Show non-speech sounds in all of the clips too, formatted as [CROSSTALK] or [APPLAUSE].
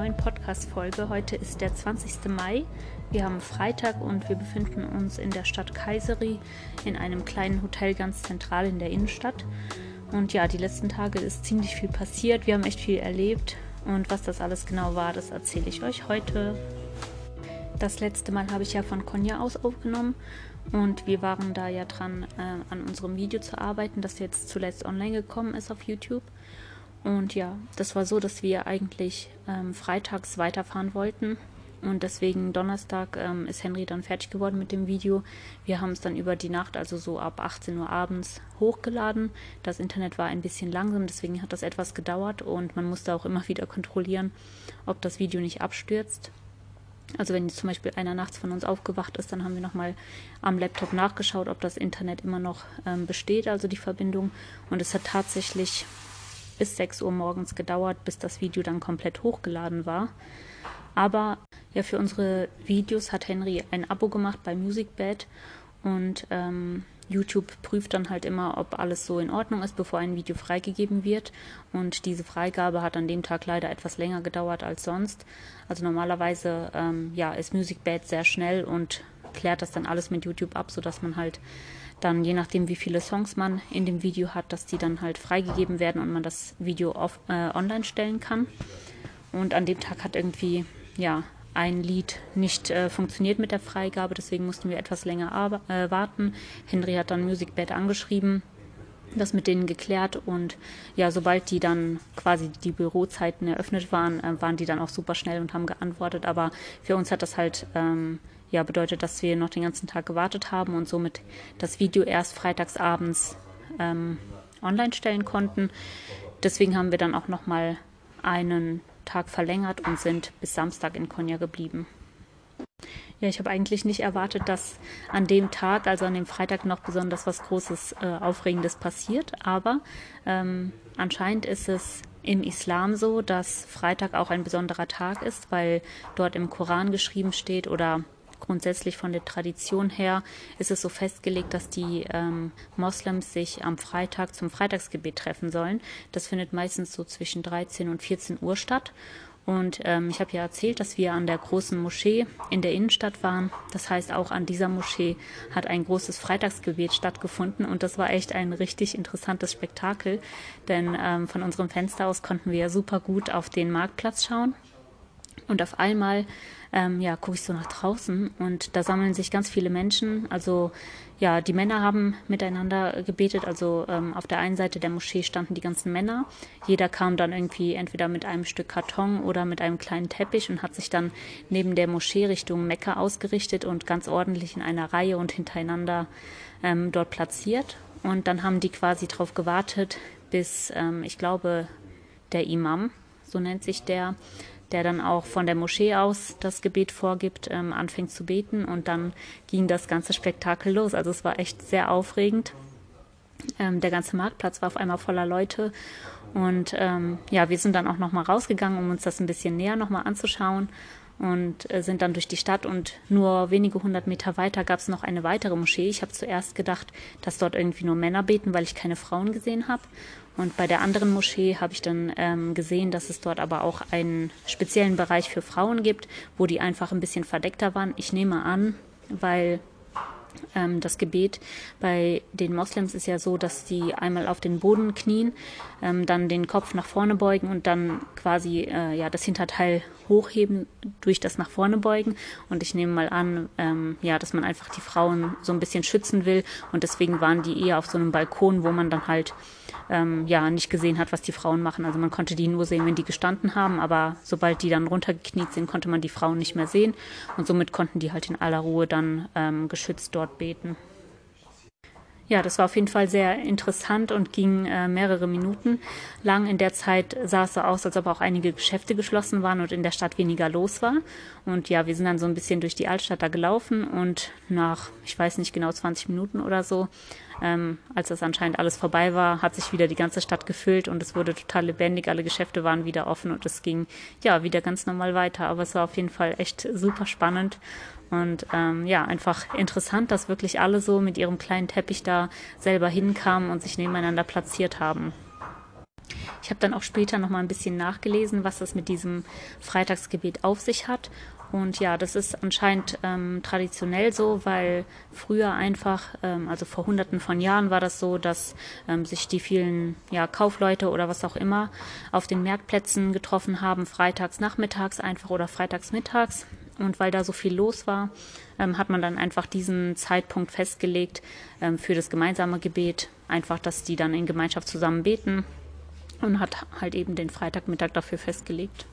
neuen Podcast-Folge. Heute ist der 20. Mai. Wir haben Freitag und wir befinden uns in der Stadt Kayseri in einem kleinen Hotel ganz zentral in der Innenstadt. Und ja, die letzten Tage ist ziemlich viel passiert. Wir haben echt viel erlebt. Und was das alles genau war, das erzähle ich euch heute. Das letzte Mal habe ich ja von Konya aus aufgenommen und wir waren da ja dran, äh, an unserem Video zu arbeiten, das jetzt zuletzt online gekommen ist auf YouTube. Und ja, das war so, dass wir eigentlich ähm, freitags weiterfahren wollten. Und deswegen Donnerstag ähm, ist Henry dann fertig geworden mit dem Video. Wir haben es dann über die Nacht, also so ab 18 Uhr abends, hochgeladen. Das Internet war ein bisschen langsam, deswegen hat das etwas gedauert und man musste auch immer wieder kontrollieren, ob das Video nicht abstürzt. Also wenn zum Beispiel einer nachts von uns aufgewacht ist, dann haben wir nochmal am Laptop nachgeschaut, ob das Internet immer noch ähm, besteht, also die Verbindung. Und es hat tatsächlich bis 6 Uhr morgens gedauert, bis das Video dann komplett hochgeladen war. Aber ja, für unsere Videos hat Henry ein Abo gemacht bei MusicBed und ähm, YouTube prüft dann halt immer, ob alles so in Ordnung ist, bevor ein Video freigegeben wird. Und diese Freigabe hat an dem Tag leider etwas länger gedauert als sonst. Also normalerweise ähm, ja, ist MusicBed sehr schnell und klärt das dann alles mit YouTube ab, sodass man halt dann, je nachdem, wie viele Songs man in dem Video hat, dass die dann halt freigegeben werden und man das Video auf, äh, online stellen kann. Und an dem Tag hat irgendwie, ja, ein Lied nicht äh, funktioniert mit der Freigabe, deswegen mussten wir etwas länger äh, warten. Henry hat dann MusicBed angeschrieben, das mit denen geklärt und ja, sobald die dann quasi die Bürozeiten eröffnet waren, äh, waren die dann auch super schnell und haben geantwortet. Aber für uns hat das halt ähm, ja bedeutet, dass wir noch den ganzen Tag gewartet haben und somit das Video erst freitagsabends ähm, online stellen konnten. Deswegen haben wir dann auch noch mal einen Tag verlängert und sind bis Samstag in Konya geblieben. Ja, ich habe eigentlich nicht erwartet, dass an dem Tag, also an dem Freitag, noch besonders was Großes, äh, Aufregendes passiert. Aber ähm, anscheinend ist es im Islam so, dass Freitag auch ein besonderer Tag ist, weil dort im Koran geschrieben steht oder grundsätzlich von der Tradition her ist es so festgelegt, dass die ähm, Moslems sich am Freitag zum Freitagsgebet treffen sollen. Das findet meistens so zwischen 13 und 14 Uhr statt. Und ähm, ich habe ja erzählt, dass wir an der großen Moschee in der Innenstadt waren. Das heißt, auch an dieser Moschee hat ein großes Freitagsgebet stattgefunden. Und das war echt ein richtig interessantes Spektakel. Denn ähm, von unserem Fenster aus konnten wir super gut auf den Marktplatz schauen. Und auf einmal ähm, ja, gucke ich so nach draußen und da sammeln sich ganz viele Menschen. Also ja, die Männer haben miteinander gebetet. Also ähm, auf der einen Seite der Moschee standen die ganzen Männer. Jeder kam dann irgendwie entweder mit einem Stück Karton oder mit einem kleinen Teppich und hat sich dann neben der Moschee Richtung Mekka ausgerichtet und ganz ordentlich in einer Reihe und hintereinander ähm, dort platziert. Und dann haben die quasi darauf gewartet, bis ähm, ich glaube der Imam, so nennt sich der, der dann auch von der Moschee aus das Gebet vorgibt, ähm, anfängt zu beten und dann ging das ganze Spektakel los. Also es war echt sehr aufregend. Ähm, der ganze Marktplatz war auf einmal voller Leute und ähm, ja, wir sind dann auch nochmal rausgegangen, um uns das ein bisschen näher nochmal anzuschauen und äh, sind dann durch die Stadt und nur wenige hundert Meter weiter gab es noch eine weitere Moschee. Ich habe zuerst gedacht, dass dort irgendwie nur Männer beten, weil ich keine Frauen gesehen habe. Und bei der anderen Moschee habe ich dann ähm, gesehen, dass es dort aber auch einen speziellen Bereich für Frauen gibt, wo die einfach ein bisschen verdeckter waren. Ich nehme an, weil ähm, das Gebet bei den Moslems ist ja so, dass die einmal auf den Boden knien, ähm, dann den Kopf nach vorne beugen und dann quasi äh, ja das Hinterteil hochheben durch das nach vorne beugen. Und ich nehme mal an, ähm, ja, dass man einfach die Frauen so ein bisschen schützen will und deswegen waren die eher auf so einem Balkon, wo man dann halt ähm, ja nicht gesehen hat, was die Frauen machen. Also man konnte die nur sehen, wenn die gestanden haben, aber sobald die dann runtergekniet sind, konnte man die Frauen nicht mehr sehen und somit konnten die halt in aller Ruhe dann ähm, geschützt dort beten. Ja, das war auf jeden Fall sehr interessant und ging äh, mehrere Minuten lang. In der Zeit sah es so aus, als ob auch einige Geschäfte geschlossen waren und in der Stadt weniger los war. Und ja, wir sind dann so ein bisschen durch die Altstadt da gelaufen und nach, ich weiß nicht genau, 20 Minuten oder so, ähm, als das anscheinend alles vorbei war, hat sich wieder die ganze Stadt gefüllt und es wurde total lebendig. Alle Geschäfte waren wieder offen und es ging ja wieder ganz normal weiter. Aber es war auf jeden Fall echt super spannend und ähm, ja, einfach interessant, dass wirklich alle so mit ihrem kleinen Teppich da selber hinkamen und sich nebeneinander platziert haben. Ich habe dann auch später noch mal ein bisschen nachgelesen, was es mit diesem Freitagsgebet auf sich hat. Und ja, das ist anscheinend ähm, traditionell so, weil früher einfach, ähm, also vor hunderten von Jahren war das so, dass ähm, sich die vielen ja, Kaufleute oder was auch immer auf den Marktplätzen getroffen haben, freitags nachmittags einfach oder freitags mittags. Und weil da so viel los war, ähm, hat man dann einfach diesen Zeitpunkt festgelegt ähm, für das gemeinsame Gebet. Einfach, dass die dann in Gemeinschaft zusammen beten und hat halt eben den Freitagmittag dafür festgelegt.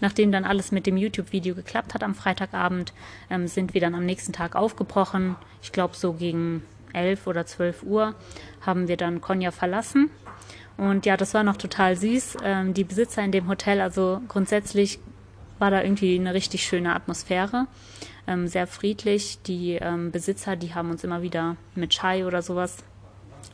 Nachdem dann alles mit dem YouTube-Video geklappt hat am Freitagabend, ähm, sind wir dann am nächsten Tag aufgebrochen. Ich glaube, so gegen 11 oder 12 Uhr haben wir dann Konya verlassen. Und ja, das war noch total süß. Ähm, die Besitzer in dem Hotel, also grundsätzlich war da irgendwie eine richtig schöne Atmosphäre. Ähm, sehr friedlich. Die ähm, Besitzer, die haben uns immer wieder mit Chai oder sowas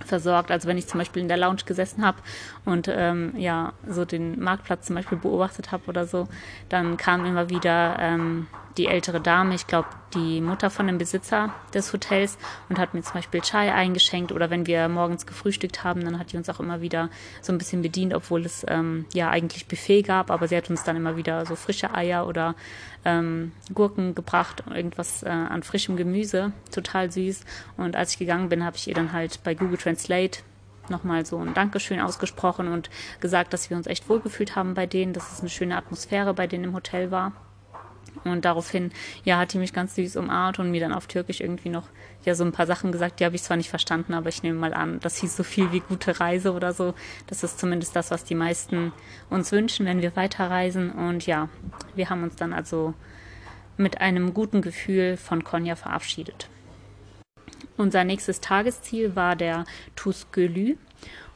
versorgt. Also wenn ich zum Beispiel in der Lounge gesessen habe und ähm, ja so den Marktplatz zum Beispiel beobachtet habe oder so, dann kam immer wieder ähm, die ältere Dame, ich glaube die Mutter von dem Besitzer des Hotels und hat mir zum Beispiel Chai eingeschenkt oder wenn wir morgens gefrühstückt haben, dann hat die uns auch immer wieder so ein bisschen bedient, obwohl es ähm, ja eigentlich Buffet gab, aber sie hat uns dann immer wieder so frische Eier oder ähm, Gurken gebracht, irgendwas äh, an frischem Gemüse, total süß. Und als ich gegangen bin, habe ich ihr dann halt bei Google Translate nochmal so ein Dankeschön ausgesprochen und gesagt, dass wir uns echt wohlgefühlt haben bei denen, dass es eine schöne Atmosphäre bei denen im Hotel war. Und daraufhin, ja, hat die mich ganz süß umarmt und mir dann auf Türkisch irgendwie noch ja so ein paar Sachen gesagt, die habe ich zwar nicht verstanden, aber ich nehme mal an, das hieß so viel wie gute Reise oder so. Das ist zumindest das, was die meisten uns wünschen, wenn wir weiterreisen. Und ja, wir haben uns dann also mit einem guten Gefühl von Konya verabschiedet. Unser nächstes Tagesziel war der Tusgölü.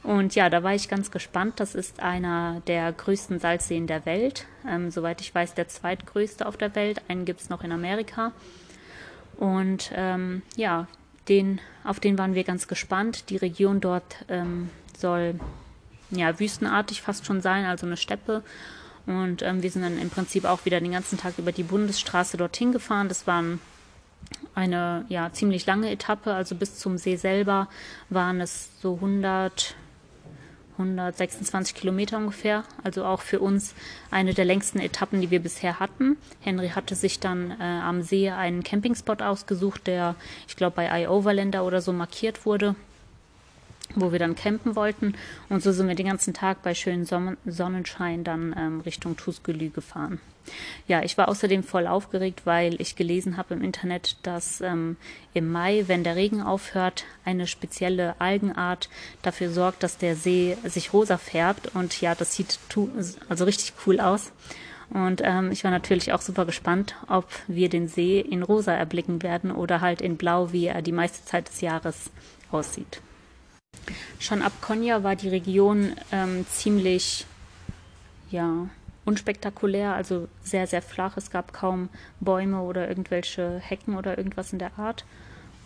Und ja, da war ich ganz gespannt. Das ist einer der größten Salzseen der Welt. Ähm, soweit ich weiß, der zweitgrößte auf der Welt. Einen gibt es noch in Amerika. Und ähm, ja, den, auf den waren wir ganz gespannt. Die Region dort ähm, soll ja wüstenartig fast schon sein, also eine Steppe. Und ähm, wir sind dann im Prinzip auch wieder den ganzen Tag über die Bundesstraße dorthin gefahren. Das waren eine ja ziemlich lange Etappe, also bis zum See selber waren es so 100 126 Kilometer ungefähr. Also auch für uns eine der längsten Etappen, die wir bisher hatten. Henry hatte sich dann äh, am See einen Campingspot ausgesucht, der, ich glaube, bei iOverlander oder so markiert wurde wo wir dann campen wollten. Und so sind wir den ganzen Tag bei schönem Sonnenschein dann ähm, Richtung Tusgelü gefahren. Ja, ich war außerdem voll aufgeregt, weil ich gelesen habe im Internet, dass ähm, im Mai, wenn der Regen aufhört, eine spezielle Algenart dafür sorgt, dass der See sich rosa färbt. Und ja, das sieht also richtig cool aus. Und ähm, ich war natürlich auch super gespannt, ob wir den See in rosa erblicken werden oder halt in blau, wie er die meiste Zeit des Jahres aussieht. Schon ab Konya war die Region ähm, ziemlich, ja, unspektakulär, also sehr, sehr flach. Es gab kaum Bäume oder irgendwelche Hecken oder irgendwas in der Art.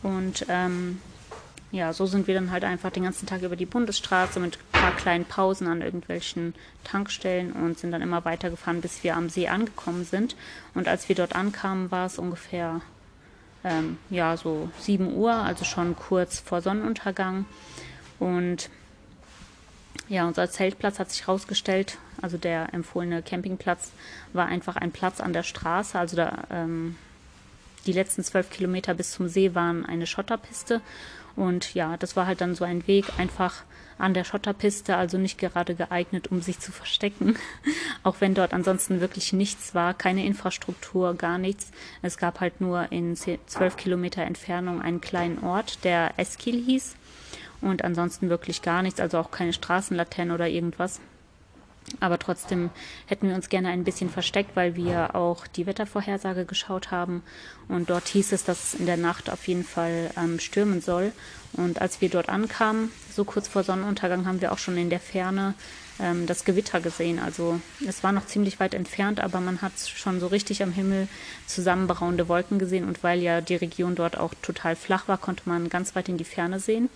Und ähm, ja, so sind wir dann halt einfach den ganzen Tag über die Bundesstraße mit ein paar kleinen Pausen an irgendwelchen Tankstellen und sind dann immer weitergefahren, bis wir am See angekommen sind. Und als wir dort ankamen, war es ungefähr ähm, ja so 7 Uhr, also schon kurz vor Sonnenuntergang. Und ja, unser Zeltplatz hat sich herausgestellt, also der empfohlene Campingplatz war einfach ein Platz an der Straße. Also da, ähm, die letzten zwölf Kilometer bis zum See waren eine Schotterpiste. Und ja, das war halt dann so ein Weg einfach an der Schotterpiste, also nicht gerade geeignet, um sich zu verstecken. [LAUGHS] Auch wenn dort ansonsten wirklich nichts war, keine Infrastruktur, gar nichts. Es gab halt nur in zwölf Kilometer Entfernung einen kleinen Ort, der Eskil hieß und ansonsten wirklich gar nichts, also auch keine Straßenlaternen oder irgendwas. Aber trotzdem hätten wir uns gerne ein bisschen versteckt, weil wir auch die Wettervorhersage geschaut haben. Und dort hieß es, dass es in der Nacht auf jeden Fall ähm, stürmen soll. Und als wir dort ankamen, so kurz vor Sonnenuntergang, haben wir auch schon in der Ferne ähm, das Gewitter gesehen. Also es war noch ziemlich weit entfernt, aber man hat schon so richtig am Himmel zusammenberauende Wolken gesehen. Und weil ja die Region dort auch total flach war, konnte man ganz weit in die Ferne sehen.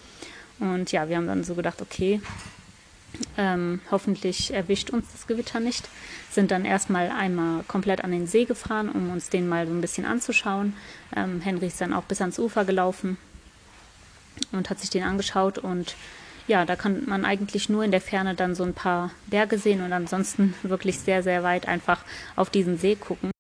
Und ja, wir haben dann so gedacht, okay, ähm, hoffentlich erwischt uns das Gewitter nicht. Sind dann erstmal einmal komplett an den See gefahren, um uns den mal so ein bisschen anzuschauen. Ähm, Henry ist dann auch bis ans Ufer gelaufen und hat sich den angeschaut. Und ja, da kann man eigentlich nur in der Ferne dann so ein paar Berge sehen und ansonsten [LAUGHS] wirklich sehr, sehr weit einfach auf diesen See gucken.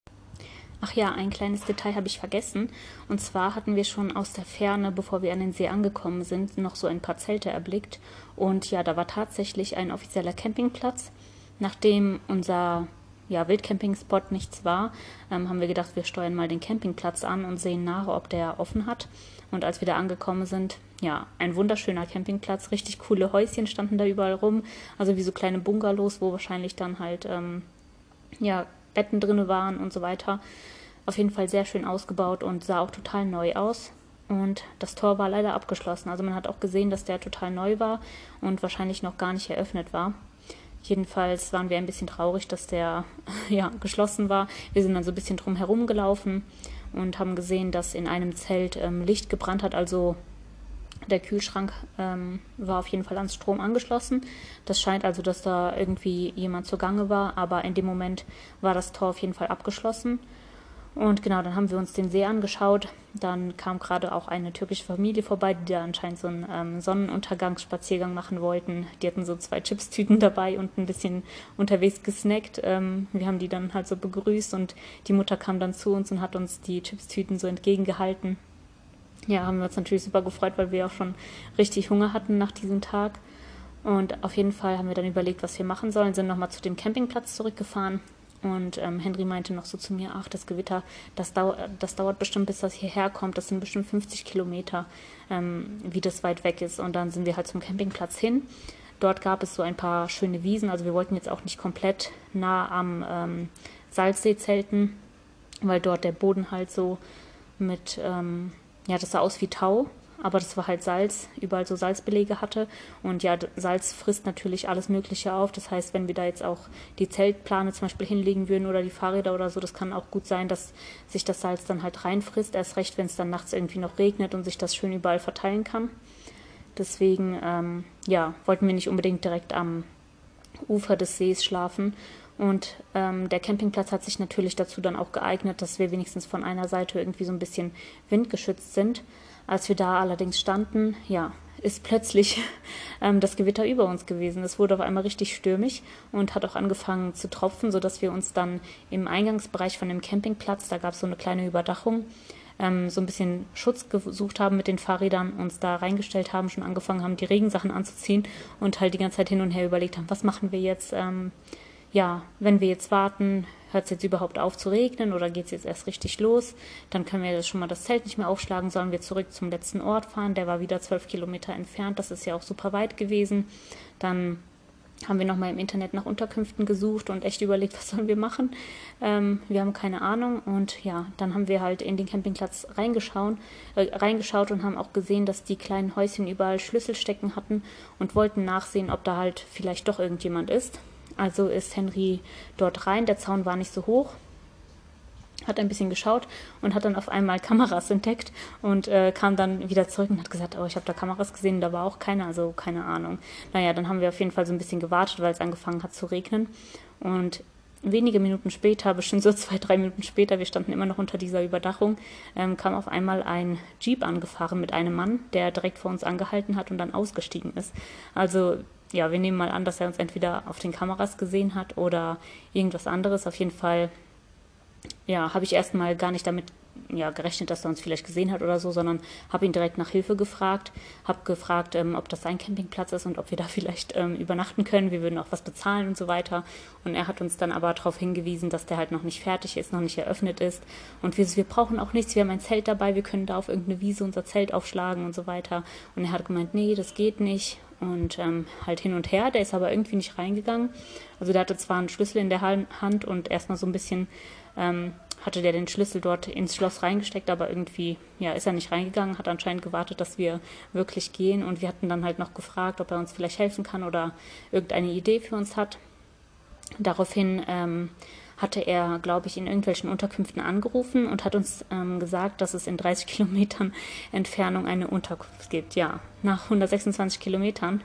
Ach ja, ein kleines Detail habe ich vergessen. Und zwar hatten wir schon aus der Ferne, bevor wir an den See angekommen sind, noch so ein paar Zelte erblickt. Und ja, da war tatsächlich ein offizieller Campingplatz. Nachdem unser ja, Wildcamping-Spot nichts war, ähm, haben wir gedacht, wir steuern mal den Campingplatz an und sehen nach, ob der offen hat. Und als wir da angekommen sind, ja, ein wunderschöner Campingplatz, richtig coole Häuschen standen da überall rum, also wie so kleine Bungalows, wo wahrscheinlich dann halt ähm, ja Betten drinne waren und so weiter. Auf jeden Fall sehr schön ausgebaut und sah auch total neu aus. Und das Tor war leider abgeschlossen. Also man hat auch gesehen, dass der total neu war und wahrscheinlich noch gar nicht eröffnet war. Jedenfalls waren wir ein bisschen traurig, dass der [LAUGHS] ja, geschlossen war. Wir sind dann so ein bisschen drum herum gelaufen und haben gesehen, dass in einem Zelt ähm, Licht gebrannt hat. Also der Kühlschrank ähm, war auf jeden Fall ans Strom angeschlossen. Das scheint also, dass da irgendwie jemand zugange war, aber in dem Moment war das Tor auf jeden Fall abgeschlossen. Und genau, dann haben wir uns den See angeschaut. Dann kam gerade auch eine türkische Familie vorbei, die da anscheinend so einen ähm, Sonnenuntergangsspaziergang machen wollten. Die hatten so zwei Chipstüten dabei und ein bisschen unterwegs gesnackt. Ähm, wir haben die dann halt so begrüßt und die Mutter kam dann zu uns und hat uns die Chipstüten so entgegengehalten. Ja, haben wir uns natürlich super gefreut, weil wir auch schon richtig Hunger hatten nach diesem Tag. Und auf jeden Fall haben wir dann überlegt, was wir machen sollen, sind nochmal zu dem Campingplatz zurückgefahren, und ähm, Henry meinte noch so zu mir, ach, das Gewitter, das, dau das dauert bestimmt, bis das hierher kommt. Das sind bestimmt 50 Kilometer, ähm, wie das weit weg ist. Und dann sind wir halt zum Campingplatz hin. Dort gab es so ein paar schöne Wiesen. Also wir wollten jetzt auch nicht komplett nah am ähm, Salzsee zelten, weil dort der Boden halt so mit, ähm, ja, das sah aus wie Tau aber das war halt Salz, überall so Salzbelege hatte. Und ja, Salz frisst natürlich alles Mögliche auf. Das heißt, wenn wir da jetzt auch die Zeltplane zum Beispiel hinlegen würden oder die Fahrräder oder so, das kann auch gut sein, dass sich das Salz dann halt reinfrisst. Erst recht, wenn es dann nachts irgendwie noch regnet und sich das schön überall verteilen kann. Deswegen, ähm, ja, wollten wir nicht unbedingt direkt am Ufer des Sees schlafen. Und ähm, der Campingplatz hat sich natürlich dazu dann auch geeignet, dass wir wenigstens von einer Seite irgendwie so ein bisschen windgeschützt sind. Als wir da allerdings standen, ja, ist plötzlich [LAUGHS] ähm, das Gewitter über uns gewesen. Es wurde auf einmal richtig stürmisch und hat auch angefangen zu tropfen, sodass wir uns dann im Eingangsbereich von dem Campingplatz, da gab es so eine kleine Überdachung, ähm, so ein bisschen Schutz gesucht haben mit den Fahrrädern, uns da reingestellt haben, schon angefangen haben, die Regensachen anzuziehen und halt die ganze Zeit hin und her überlegt haben, was machen wir jetzt? Ähm, ja, wenn wir jetzt warten, hört es jetzt überhaupt auf zu regnen oder geht es jetzt erst richtig los? Dann können wir schon mal das Zelt nicht mehr aufschlagen, sollen wir zurück zum letzten Ort fahren, der war wieder zwölf Kilometer entfernt, das ist ja auch super weit gewesen. Dann haben wir nochmal im Internet nach Unterkünften gesucht und echt überlegt, [LAUGHS] was sollen wir machen. Ähm, wir haben keine Ahnung und ja, dann haben wir halt in den Campingplatz reingeschaut, äh, reingeschaut und haben auch gesehen, dass die kleinen Häuschen überall Schlüssel stecken hatten und wollten nachsehen, ob da halt vielleicht doch irgendjemand ist. Also ist Henry dort rein. Der Zaun war nicht so hoch. Hat ein bisschen geschaut und hat dann auf einmal Kameras entdeckt und äh, kam dann wieder zurück und hat gesagt, oh, ich habe da Kameras gesehen, da war auch keiner, also keine Ahnung. Naja, dann haben wir auf jeden Fall so ein bisschen gewartet, weil es angefangen hat zu regnen. Und wenige Minuten später, [LAUGHS] bestimmt so zwei, drei Minuten später, wir standen immer noch unter dieser Überdachung, ähm, kam auf einmal ein Jeep angefahren mit einem Mann, der direkt vor uns angehalten hat und dann ausgestiegen ist. Also ja, wir nehmen mal an, dass er uns entweder auf den Kameras gesehen hat oder irgendwas anderes. Auf jeden Fall, ja, habe ich erstmal gar nicht damit ja, gerechnet, dass er uns vielleicht gesehen hat oder so, sondern habe ihn direkt nach Hilfe gefragt, habe gefragt, ähm, ob das sein Campingplatz ist und ob wir da [LAUGHS] vielleicht ähm, übernachten können. Wir würden auch was bezahlen und so weiter. Und er hat uns dann aber darauf hingewiesen, dass der halt noch nicht fertig ist, noch nicht eröffnet ist. Und wir, wir brauchen auch nichts, wir haben ein Zelt dabei, wir können da auf irgendeine Wiese unser Zelt aufschlagen und so weiter. Und er hat gemeint, nee, das geht nicht und ähm, halt hin und her. Der ist aber irgendwie nicht reingegangen. Also der hatte zwar einen Schlüssel in der Hand und erstmal so ein bisschen ähm, hatte der den Schlüssel dort ins Schloss reingesteckt, aber irgendwie ja, ist er nicht reingegangen, hat anscheinend gewartet, dass wir wirklich gehen und wir hatten dann halt noch gefragt, ob er uns vielleicht helfen kann oder irgendeine Idee für uns hat. Daraufhin ähm, hatte er, glaube ich, in irgendwelchen Unterkünften angerufen und hat uns ähm, gesagt, dass es in 30 [LAUGHS] Kilometern Entfernung eine Unterkunft gibt. Ja, nach 126 Kilometern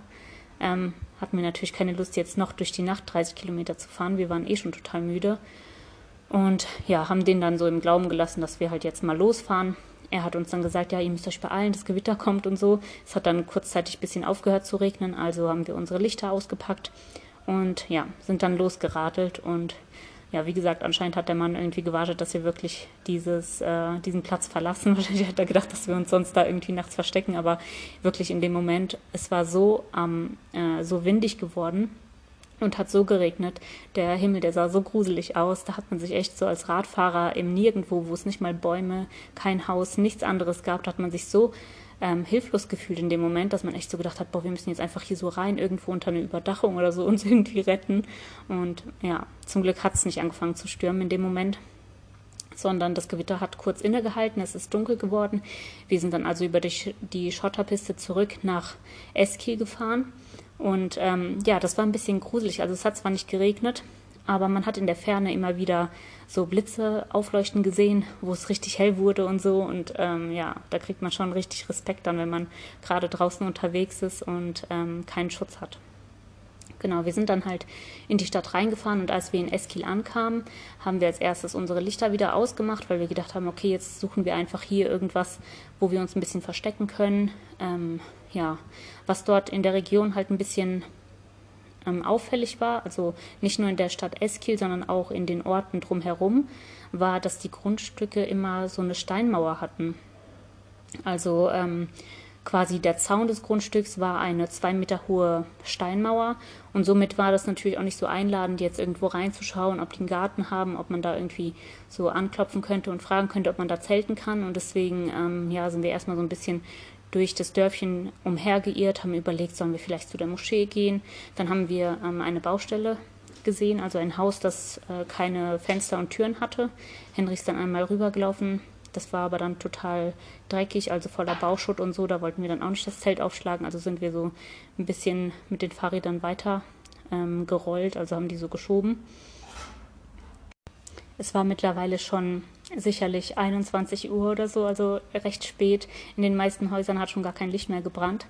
ähm, hatten wir natürlich keine Lust, jetzt noch durch die Nacht 30 Kilometer zu fahren. Wir waren eh schon total müde. Und ja, haben den dann so im Glauben gelassen, dass wir halt jetzt mal losfahren. er hat uns dann gesagt, ja, ihr müsst euch beeilen, das Gewitter kommt und so. Es hat dann kurzzeitig ein bisschen aufgehört zu regnen, also haben wir unsere Lichter ausgepackt und ja, sind dann losgeradelt und ja, wie gesagt, anscheinend hat der Mann irgendwie gewartet, dass wir wirklich dieses, äh, diesen Platz verlassen. [LAUGHS] Wahrscheinlich hat er gedacht, dass wir uns sonst da irgendwie nachts verstecken, aber wirklich in dem Moment, es war so, ähm, äh, so windig geworden und hat so geregnet. Der Himmel, der sah so gruselig aus. Da hat man sich echt so als Radfahrer im Nirgendwo, wo es nicht mal Bäume, kein Haus, nichts anderes gab, da hat man sich so ähm, hilflos gefühlt in dem Moment, dass man echt so gedacht hat, boah, wir müssen jetzt einfach hier so rein, irgendwo unter eine Überdachung oder so [LAUGHS] uns irgendwie retten. Und ja, zum Glück hat es nicht angefangen zu stürmen in dem Moment sondern das Gewitter hat kurz innegehalten, es ist dunkel geworden. Wir sind dann also über die, Schotterpiste zurück nach Eski gefahren. Und ähm, ja, das war ein bisschen gruselig. Also es hat zwar nicht geregnet, aber man hat in der Ferne immer wieder so Blitze aufleuchten gesehen, wo es richtig hell wurde und so. Und ähm, ja, da kriegt man schon richtig Respekt dann, wenn man gerade draußen unterwegs ist und ähm, keinen Schutz hat. Genau, wir sind dann halt in die Stadt reingefahren und als wir in Eskil ankamen, haben wir als erstes unsere Lichter wieder ausgemacht, weil wir gedacht haben, okay, jetzt suchen wir einfach hier irgendwas, wo wir uns ein bisschen verstecken können. Ähm, ja, was dort in der Region halt ein bisschen ähm, auffällig war, also nicht nur in der Stadt Eskil, sondern auch in den Orten drumherum, war, dass die Grundstücke immer so eine Steinmauer hatten. Also ähm, quasi der Zaun des Grundstücks war eine zwei Meter hohe Steinmauer und somit war das natürlich auch nicht so einladend, jetzt irgendwo reinzuschauen, ob die einen Garten haben, ob man da irgendwie so anklopfen könnte und fragen könnte, ob man da zelten kann und deswegen ähm, ja, sind wir erstmal so ein bisschen durch das Dörfchen umhergeirrt, haben überlegt, sollen wir vielleicht zu der Moschee gehen. Dann haben wir ähm, eine Baustelle gesehen, also ein Haus, das äh, keine Fenster und Türen hatte. Henry ist dann einmal rübergelaufen. Das war aber dann total dreckig, also voller Bauschutt und so. Da wollten wir dann auch nicht das Zelt aufschlagen. Also sind wir so ein bisschen mit den Fahrrädern weiter ähm, gerollt, also haben die so geschoben. Es war mittlerweile schon sicherlich 21 Uhr oder so, also recht spät. In den meisten Häusern hat schon gar kein Licht mehr gebrannt.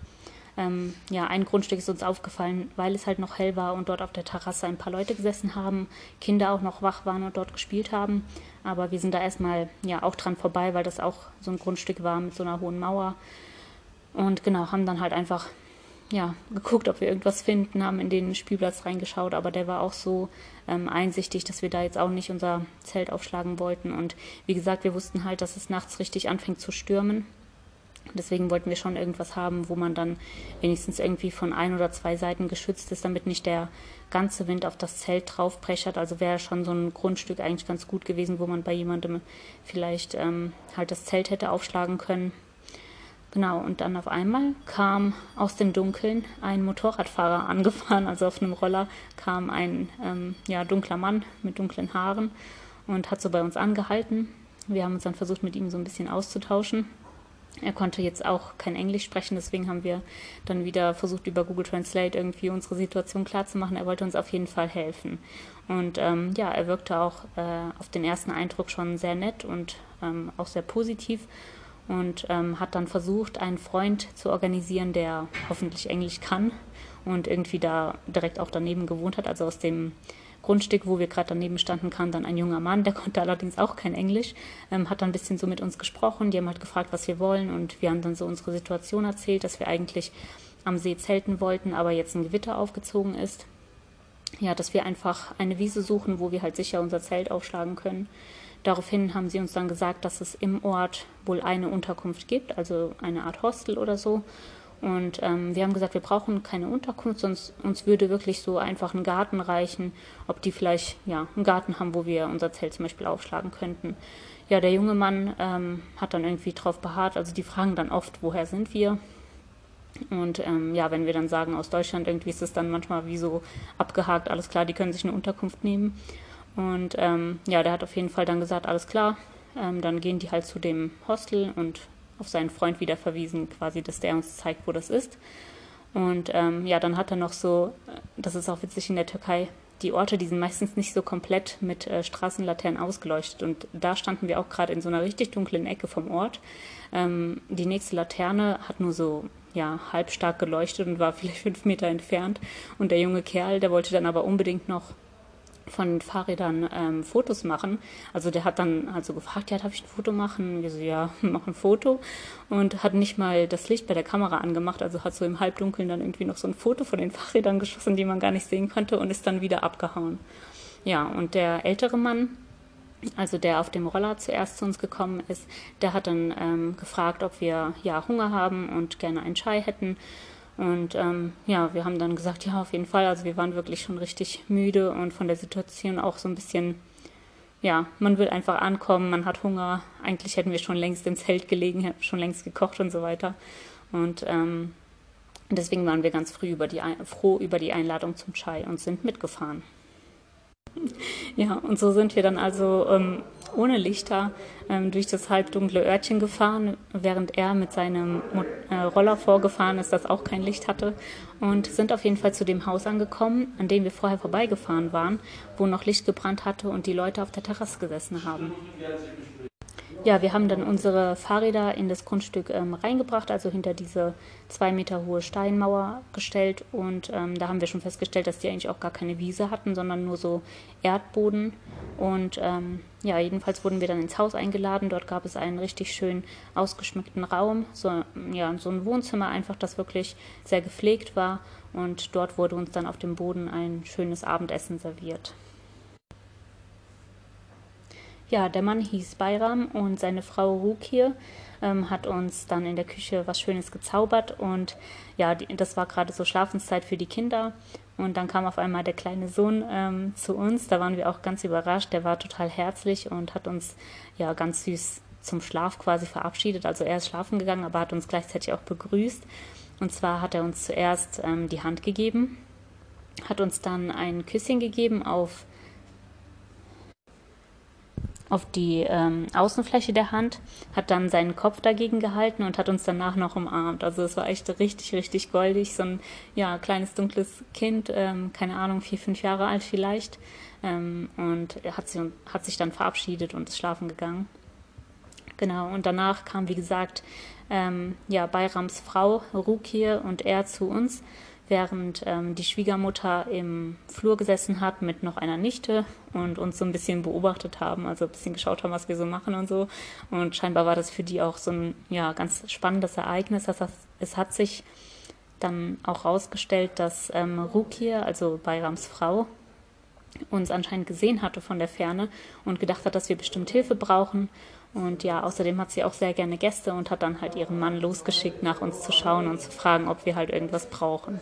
Ähm, ja, ein Grundstück ist uns aufgefallen, weil es halt noch hell war und dort auf der Terrasse ein paar Leute gesessen haben, Kinder auch noch wach waren und dort gespielt haben. Aber wir sind da erstmal ja auch dran vorbei, weil das auch so ein Grundstück war mit so einer hohen Mauer. Und genau, haben dann halt einfach ja, geguckt, ob wir irgendwas finden, haben in den Spielplatz reingeschaut, aber der war auch so ähm, einsichtig, dass wir da jetzt auch nicht unser Zelt aufschlagen wollten. Und wie gesagt, wir wussten halt, dass es nachts richtig anfängt zu stürmen. Deswegen wollten wir schon irgendwas haben, wo man dann wenigstens irgendwie von ein oder zwei Seiten geschützt ist, damit nicht der ganze Wind auf das Zelt draufbrechert. Also wäre schon so ein Grundstück eigentlich ganz gut gewesen, wo man bei jemandem vielleicht ähm, halt das Zelt hätte aufschlagen können. Genau, und dann auf einmal kam aus dem Dunkeln ein Motorradfahrer [LAUGHS] angefahren, also auf einem Roller kam ein ähm, ja, dunkler Mann mit dunklen Haaren und hat so bei uns angehalten. Wir haben uns dann versucht, mit ihm so ein bisschen auszutauschen. Er konnte jetzt auch kein Englisch sprechen, deswegen haben wir dann wieder versucht, über Google Translate irgendwie unsere Situation klarzumachen. Er wollte uns auf jeden Fall helfen. Und ähm, ja, er wirkte auch äh, auf den ersten Eindruck schon sehr nett und ähm, auch sehr positiv und ähm, hat dann versucht, einen Freund zu organisieren, der hoffentlich Englisch kann und irgendwie da direkt auch daneben gewohnt hat. Also aus dem Grundstück, wo wir gerade daneben standen, kam dann ein junger Mann, der [LAUGHS] konnte allerdings auch kein Englisch, ähm, hat dann ein bisschen so mit uns gesprochen. Die haben halt gefragt, was wir wollen und wir haben dann so unsere Situation erzählt, dass wir eigentlich am See zelten wollten, aber jetzt ein Gewitter aufgezogen ist. Ja, dass wir einfach eine Wiese suchen, wo wir halt sicher unser Zelt aufschlagen können. Daraufhin haben sie uns dann gesagt, dass es im Ort wohl eine Unterkunft gibt, also eine Art Hostel oder so. Und ähm, wir haben gesagt, wir brauchen keine Unterkunft, sonst uns würde wirklich so einfach ein Garten reichen, ob die vielleicht ja einen Garten haben, wo wir unser Zelt zum Beispiel aufschlagen könnten. Ja, der junge Mann ähm, hat dann irgendwie drauf beharrt. Also die fragen dann oft, woher sind wir? Und ähm, ja, wenn wir dann sagen aus Deutschland, irgendwie ist es dann manchmal wie so abgehakt, alles klar, die können sich eine Unterkunft nehmen. Und ähm, ja, der hat auf jeden Fall dann gesagt, alles klar, ähm, dann gehen die halt zu dem Hostel und auf seinen Freund wieder verwiesen, quasi, dass der uns zeigt, wo das ist. Und ähm, ja, dann hat er noch so, äh, das ist auch witzig in der Türkei, die Orte, die sind meistens nicht so komplett mit äh, Straßenlaternen ausgeleuchtet. Und da standen wir auch gerade in so einer richtig dunklen Ecke vom Ort. Ähm, die nächste Laterne hat nur so ja, halbstark geleuchtet und war [LAUGHS] vielleicht fünf Meter entfernt. Und der junge Kerl, der wollte dann aber unbedingt noch von Fahrrädern ähm, Fotos machen. Also der hat dann also gefragt, ja, darf ich ein Foto machen? Wir so, ja, [LAUGHS] mach ein Foto. Und hat nicht mal das Licht bei der Kamera angemacht, also hat so im Halbdunkeln dann irgendwie noch so ein Foto von den Fahrrädern geschossen, die man gar nicht sehen konnte und ist dann wieder abgehauen. Ja, und der ältere Mann, also der auf dem Roller zuerst zu uns gekommen ist, der hat dann ähm, gefragt, ob wir ja Hunger haben und gerne einen Chai hätten. Und ähm, ja, wir haben dann gesagt, ja, auf jeden Fall. Also wir waren wirklich schon richtig müde und von der Situation auch so ein bisschen, ja, man will einfach ankommen, man hat Hunger. Eigentlich hätten wir schon längst im Zelt gelegen, schon längst gekocht und so weiter. Und ähm, deswegen waren wir ganz früh über die, froh über die Einladung zum Chai und sind mitgefahren. [LAUGHS] Ja, und so sind wir dann also ähm, ohne Lichter ähm, durch das halbdunkle Örtchen gefahren, während er mit seinem äh, Roller vorgefahren ist, das auch kein Licht hatte. Und sind auf jeden Fall zu dem Haus angekommen, an dem wir vorher vorbeigefahren waren, wo noch Licht gebrannt hatte und die Leute auf der Terrasse gesessen haben. Ja, wir haben dann unsere Fahrräder in das Grundstück ähm, reingebracht, also hinter diese zwei Meter hohe Steinmauer gestellt. Und ähm, da haben wir schon festgestellt, dass die eigentlich auch gar keine Wiese hatten, sondern nur so Erdboden. Und ähm, ja, jedenfalls wurden wir dann ins Haus eingeladen. Dort gab es einen richtig schön ausgeschmückten Raum, so, ja, so ein Wohnzimmer einfach, das wirklich sehr gepflegt war. Und dort wurde uns dann auf dem Boden ein schönes Abendessen serviert. Ja, der Mann hieß Bayram und seine Frau Rukir ähm, hat uns dann in der Küche was Schönes gezaubert und ja, die, das war gerade so Schlafenszeit für die Kinder und dann kam auf einmal der kleine Sohn ähm, zu uns, da waren wir auch ganz überrascht, der war total herzlich und hat uns ja ganz süß zum Schlaf quasi verabschiedet, also er ist schlafen gegangen, aber hat uns gleichzeitig auch begrüßt. Und zwar hat er uns zuerst ähm, die Hand gegeben, hat uns dann ein Küsschen gegeben auf auf die ähm, Außenfläche der Hand, hat dann seinen Kopf dagegen gehalten und hat uns danach noch umarmt. Also es war echt richtig, richtig goldig. So ein ja, kleines, dunkles Kind, ähm, keine Ahnung, vier, fünf Jahre alt vielleicht. Ähm, und hat, sie, hat sich dann verabschiedet und ist schlafen gegangen. Genau, und danach kam, wie gesagt, ähm, ja, Bayrams Frau Rukir und er zu uns während ähm, die Schwiegermutter im Flur gesessen hat mit noch einer Nichte und uns so ein bisschen beobachtet haben, also ein bisschen geschaut haben, was wir so machen und so. Und scheinbar war das für die auch so ein ja, ganz spannendes Ereignis. Das es hat sich dann auch herausgestellt, dass ähm, Rukir, also Bayrams Frau, uns anscheinend gesehen hatte von der Ferne und gedacht hat, dass wir bestimmt Hilfe brauchen. Und ja, außerdem hat sie auch sehr gerne Gäste und hat dann halt ihren Mann losgeschickt, nach uns zu schauen und zu fragen, ob wir halt irgendwas brauchen.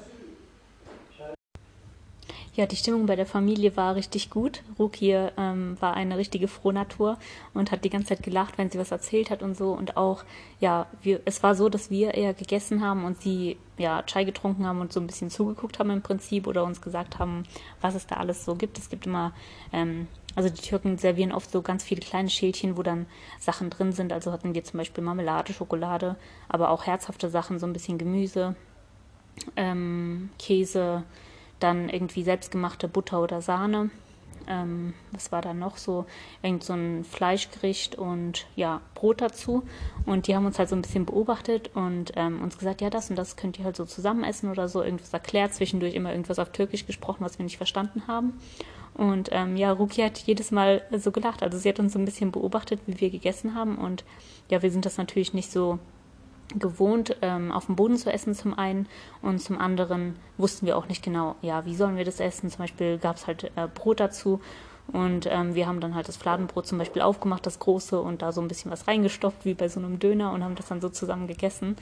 Ja, die Stimmung bei der Familie war richtig gut. Rukia ähm, war eine richtige Frohnatur und hat die ganze Zeit gelacht, wenn sie was erzählt hat und so. Und auch, ja, wir, es war so, dass wir eher gegessen haben und sie ja Chai getrunken haben und so ein bisschen zugeguckt haben im Prinzip oder uns gesagt haben, was es da alles so gibt. Es gibt immer, ähm, also die Türken servieren oft so ganz viele kleine Schälchen, wo dann Sachen drin sind. Also hatten wir zum Beispiel Marmelade, Schokolade, aber auch herzhafte Sachen, so ein bisschen Gemüse, ähm, Käse dann irgendwie selbstgemachte Butter oder Sahne. Ähm, was war da noch so? Irgend so ein Fleischgericht und ja, Brot dazu. Und die haben uns halt so ein bisschen beobachtet und ähm, uns gesagt, ja, das und das könnt ihr halt so zusammen essen oder so, irgendwas erklärt, zwischendurch immer irgendwas auf Türkisch gesprochen, was wir nicht verstanden haben. Und ähm, ja, Ruki hat jedes Mal so gelacht. Also sie hat uns so ein bisschen beobachtet, wie wir gegessen haben. Und ja, wir sind das natürlich nicht so gewohnt, ähm, auf dem Boden zu essen zum einen und zum anderen wussten wir auch nicht genau, ja, wie sollen wir das essen. Zum Beispiel gab es halt äh, Brot dazu und ähm, wir haben dann halt das Fladenbrot zum Beispiel aufgemacht, das große, und da so ein bisschen was reingestopft, wie bei so einem Döner und haben das dann so zusammen gegessen.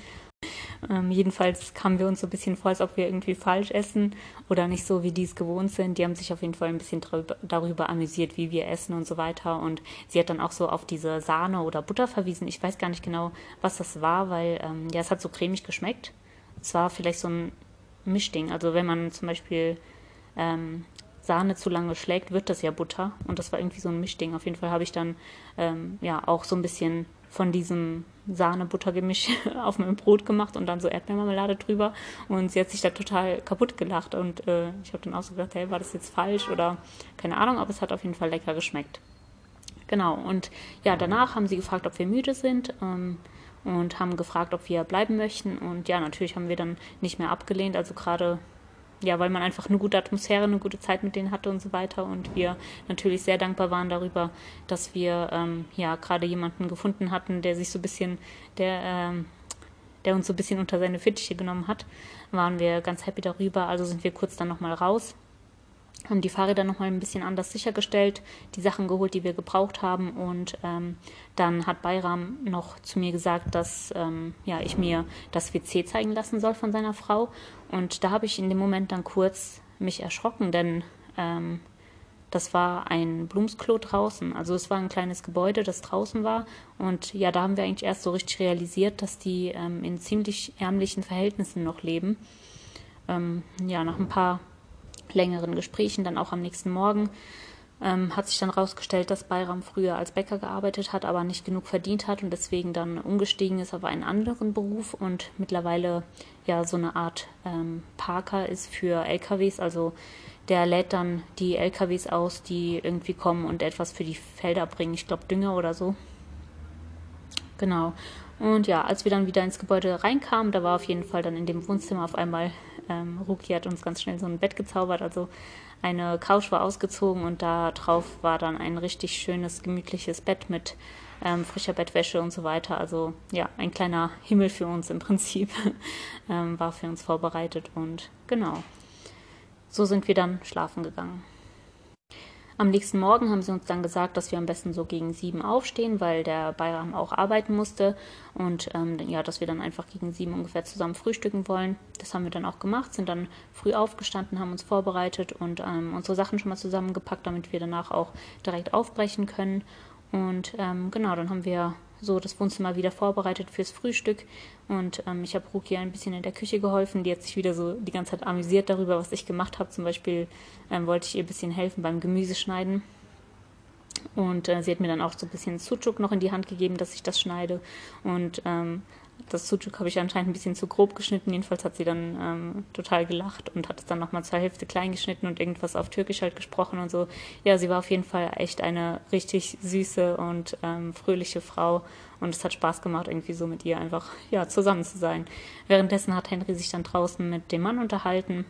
Ähm, jedenfalls kamen wir uns so ein bisschen vor, als ob wir irgendwie falsch essen oder nicht so, wie die es gewohnt sind. Die haben sich auf jeden Fall ein bisschen darüber, darüber amüsiert, wie wir essen und so weiter. Und sie hat dann auch so auf diese Sahne oder Butter verwiesen. Ich weiß gar nicht genau, was das war, weil ähm, ja, es hat so cremig geschmeckt. Es war vielleicht so ein Mischding. Also wenn man zum Beispiel ähm, Sahne zu lange schlägt, wird das ja Butter. Und das war irgendwie so ein Mischding. Auf jeden Fall habe ich dann ähm, ja auch so ein bisschen von diesem Sahne-Butter-Gemisch [LAUGHS] auf meinem Brot gemacht und dann so Erdbeermarmelade drüber. Und sie hat sich da total kaputt gelacht. Und äh, ich habe dann auch so gedacht, hey, war das jetzt falsch oder keine Ahnung, aber es hat auf jeden Fall lecker geschmeckt. Genau, und ja, danach haben sie gefragt, ob wir müde sind. Ähm, und haben gefragt, ob wir bleiben möchten. Und ja, natürlich haben wir dann nicht mehr abgelehnt. Also gerade ja, weil man einfach eine gute Atmosphäre, eine gute Zeit mit denen hatte und so weiter. Und wir natürlich sehr dankbar waren darüber, dass wir ähm, ja gerade jemanden gefunden hatten, der sich so ein bisschen, der, ähm, der uns so ein bisschen unter seine Fittiche genommen hat, waren wir ganz happy darüber. Also sind wir kurz dann nochmal raus haben die Fahrräder nochmal ein bisschen anders sichergestellt, die Sachen geholt, die wir gebraucht haben. Und ähm, dann hat Bayram noch zu mir gesagt, dass ähm, ja, ich mir das WC zeigen lassen soll von seiner Frau. Und da habe ich in dem Moment dann kurz mich erschrocken, denn ähm, das war ein Blumsklo draußen. Also es war ein kleines Gebäude, das draußen war. Und ja, da haben wir eigentlich erst so richtig realisiert, dass die ähm, in ziemlich ärmlichen Verhältnissen noch leben. Ähm, ja, nach ein paar längeren Gesprächen, dann auch am nächsten Morgen, ähm, hat sich dann herausgestellt, dass Bayram früher als Bäcker gearbeitet hat, aber nicht genug verdient hat und deswegen dann umgestiegen ist auf einen anderen Beruf und mittlerweile ja so eine Art ähm, Parker ist für LKWs, also der lädt dann die LKWs aus, die irgendwie kommen und etwas für die Felder bringen, ich glaube Dünger oder so. Genau. Und ja, als wir dann wieder ins Gebäude reinkamen, da war auf jeden Fall dann in dem Wohnzimmer auf einmal ähm, Ruki hat uns ganz schnell so ein Bett gezaubert. Also eine Couch war ausgezogen und da drauf war dann ein richtig schönes, gemütliches Bett mit ähm, frischer Bettwäsche und so weiter. Also ja, ein kleiner Himmel für uns im Prinzip [LAUGHS] ähm, war für uns vorbereitet und genau. So sind wir dann schlafen gegangen. Am nächsten Morgen haben sie uns dann gesagt, dass wir am besten so gegen sieben aufstehen, weil der Bayram auch arbeiten musste und ähm, ja, dass wir dann einfach gegen sieben ungefähr zusammen frühstücken wollen. Das haben wir dann auch gemacht, sind dann früh aufgestanden, haben uns vorbereitet und ähm, unsere Sachen schon mal zusammengepackt, damit wir danach auch direkt aufbrechen können. Und ähm, genau, dann haben wir so das Wohnzimmer wieder vorbereitet fürs Frühstück. Und ähm, ich habe Ruki ein bisschen in der Küche geholfen. Die hat sich wieder so die ganze Zeit amüsiert darüber, was ich gemacht habe. Zum Beispiel ähm, wollte ich ihr ein bisschen helfen beim Gemüseschneiden. Und äh, sie hat mir dann auch so ein bisschen Sucuk noch in die Hand gegeben, dass ich das schneide. Und ähm, das Sucuk habe ich anscheinend ein bisschen zu grob geschnitten. Jedenfalls hat sie dann ähm, total gelacht und hat es dann nochmal zur Hälfte klein geschnitten und irgendwas auf Türkisch halt gesprochen und so. Ja, sie war auf jeden Fall echt eine richtig süße und ähm, fröhliche Frau und es hat Spaß gemacht, irgendwie so mit ihr einfach ja, zusammen zu sein. Währenddessen hat Henry sich dann draußen mit dem Mann unterhalten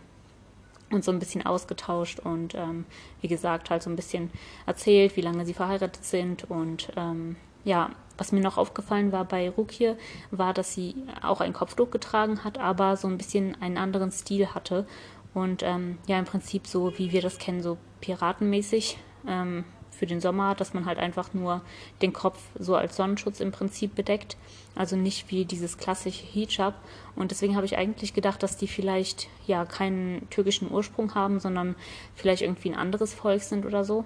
und so ein bisschen ausgetauscht und ähm, wie gesagt halt so ein bisschen erzählt, wie lange sie verheiratet sind und ähm, ja, was mir noch aufgefallen war bei Rukia, war, dass sie auch ein Kopftuch getragen hat, aber so ein bisschen einen anderen Stil hatte und ähm, ja im Prinzip so wie wir das kennen, so piratenmäßig. Ähm, für den Sommer, dass man halt einfach nur den Kopf so als Sonnenschutz im Prinzip bedeckt. Also nicht wie dieses klassische Hijab. Und deswegen habe ich eigentlich gedacht, dass die vielleicht ja keinen türkischen Ursprung haben, sondern vielleicht irgendwie ein anderes Volk sind oder so.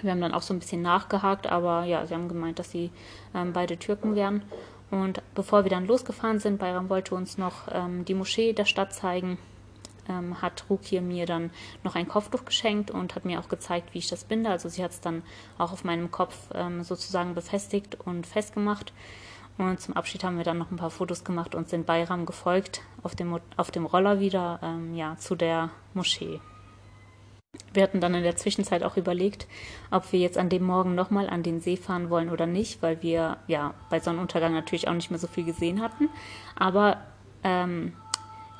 Wir haben dann auch so ein bisschen nachgehakt, aber ja, sie haben gemeint, dass sie ähm, beide Türken wären. Und bevor wir dann losgefahren sind, Bayram wollte uns noch ähm, die Moschee der Stadt zeigen ähm, hat Rukia mir dann noch ein Kopftuch geschenkt und hat mir auch gezeigt, wie ich das binde. Also sie hat es dann auch auf meinem Kopf ähm, sozusagen befestigt und festgemacht. Und zum Abschied haben wir dann noch ein paar Fotos gemacht und sind Bayram gefolgt auf dem, auf dem Roller wieder ähm, ja, zu der Moschee. Wir hatten dann in der Zwischenzeit auch überlegt, ob wir jetzt an dem Morgen nochmal an den See fahren wollen oder nicht, weil wir ja bei Sonnenuntergang natürlich auch nicht mehr so viel gesehen hatten. Aber ähm,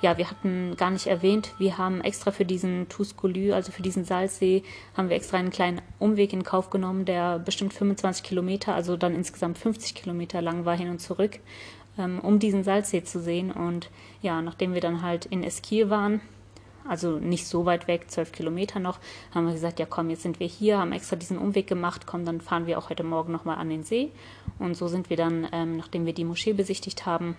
ja, wir hatten gar nicht erwähnt, wir haben extra für diesen Tuscolü, also für diesen Salzsee, haben wir extra einen kleinen Umweg in Kauf genommen, der bestimmt 25 Kilometer, also dann insgesamt 50 Kilometer lang war hin und zurück, ähm, um diesen Salzsee zu sehen. Und ja, nachdem wir dann halt in Eskir waren, also nicht so weit weg, zwölf Kilometer noch, haben wir gesagt, ja komm, jetzt sind wir hier, haben extra diesen Umweg gemacht, komm, dann fahren wir auch heute Morgen nochmal an den See. Und so sind wir dann, ähm, nachdem wir die Moschee besichtigt haben,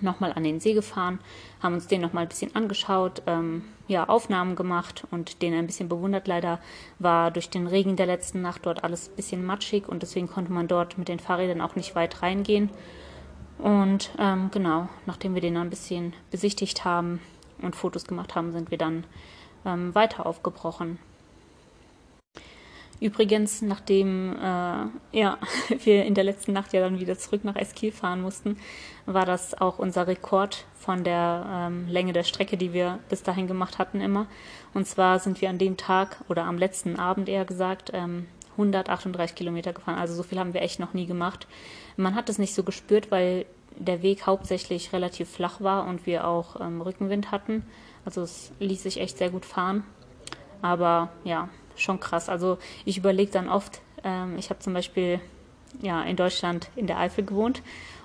nochmal an den See gefahren, haben uns den nochmal ein bisschen angeschaut, ähm, ja, Aufnahmen gemacht und den ein bisschen bewundert. Leider war durch den Regen der letzten Nacht dort alles ein bisschen matschig und deswegen konnte man dort mit den Fahrrädern auch nicht weit reingehen. Und ähm, genau, nachdem wir den ein bisschen besichtigt haben und Fotos gemacht haben, sind wir dann ähm, weiter aufgebrochen. Übrigens, nachdem äh, ja, [LAUGHS] wir in der letzten Nacht ja dann wieder zurück nach Eskil fahren mussten, war das auch unser Rekord von der ähm, Länge der Strecke, die wir bis dahin gemacht hatten immer. Und zwar sind wir an dem Tag oder am letzten Abend eher gesagt ähm, 138 Kilometer gefahren. Also so viel haben wir echt noch nie gemacht. Man hat es nicht so gespürt, weil der Weg hauptsächlich relativ flach war und wir auch ähm, Rückenwind hatten. Also es ließ sich echt sehr gut fahren. Aber ja, schon krass. Also ich überlege dann oft, ähm, ich habe zum Beispiel ja, in Deutschland in der Eifel gewohnt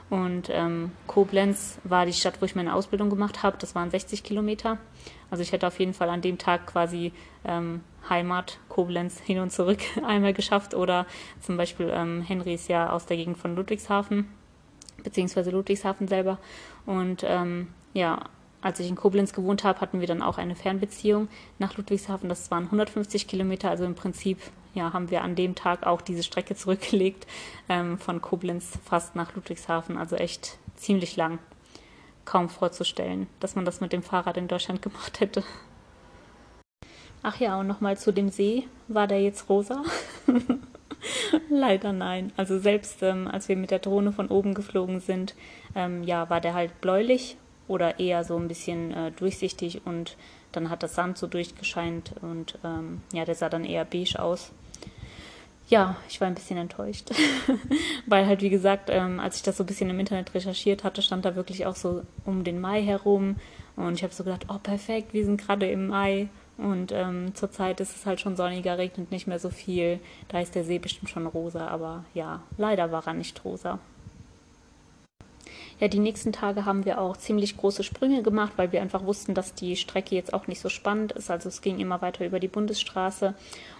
und ähm, Koblenz war die Stadt, wo ich meine Ausbildung gemacht habe. Das waren 60 Kilometer. Also ich hätte auf jeden Fall an dem Tag quasi ähm, Heimat, Koblenz hin und zurück [LAUGHS] einmal geschafft. Oder zum Beispiel ähm, Henry ist ja aus der Gegend von Ludwigshafen, beziehungsweise Ludwigshafen selber. Und ähm, ja, als ich in Koblenz gewohnt habe, hatten wir dann auch eine Fernbeziehung nach Ludwigshafen. Das waren 150 Kilometer, also im Prinzip ja, haben wir an dem Tag auch diese Strecke [LAUGHS] zurückgelegt ähm, von Koblenz fast nach Ludwigshafen. Also echt ziemlich lang. Kaum vorzustellen, dass man das mit dem Fahrrad in Deutschland [LAUGHS] gemacht hätte. Ach ja, und nochmal zu dem See. War der jetzt rosa? [LAUGHS] [LAUGHS] Leider nein. Also selbst ähm, als wir mit der Drohne von oben geflogen sind, ähm, ja, war der halt bläulich oder eher so ein bisschen äh, durchsichtig und dann hat das Sand so durchgescheint und ähm, ja, der sah dann eher beige aus. Ja, ich war ein bisschen enttäuscht, [LAUGHS] weil halt wie gesagt, ähm, als ich das so ein bisschen im Internet recherchiert hatte, stand da wirklich auch so um den Mai herum und ich habe so gedacht, oh perfekt, wir sind gerade im Mai und ähm, zurzeit ist es halt schon sonniger, regnet nicht mehr so viel, da ist der See bestimmt schon rosa, aber ja, leider war er nicht rosa. Ja, die nächsten Tage haben wir auch ziemlich große Sprünge gemacht, weil wir einfach wussten, dass die Strecke jetzt auch nicht so spannend ist. Also es ging immer weiter über die Bundesstraße.